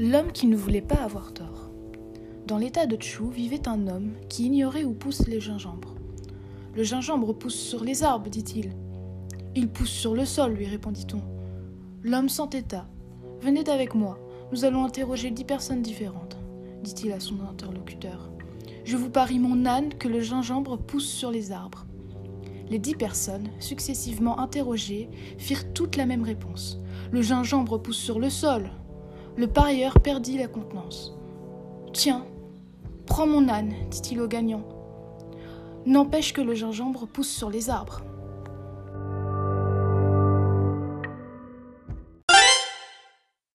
L'homme qui ne voulait pas avoir tort. Dans l'état de Chou vivait un homme qui ignorait où poussent les gingembres. Le gingembre pousse sur les arbres, dit-il. Il pousse sur le sol, lui répondit-on. L'homme s'entêta. Venez avec moi, nous allons interroger dix personnes différentes, dit-il à son interlocuteur. Je vous parie mon âne que le gingembre pousse sur les arbres. Les dix personnes, successivement interrogées, firent toutes la même réponse. Le gingembre pousse sur le sol. Le parieur perdit la contenance. Tiens, prends mon âne, dit-il au gagnant. N'empêche que le gingembre pousse sur les arbres.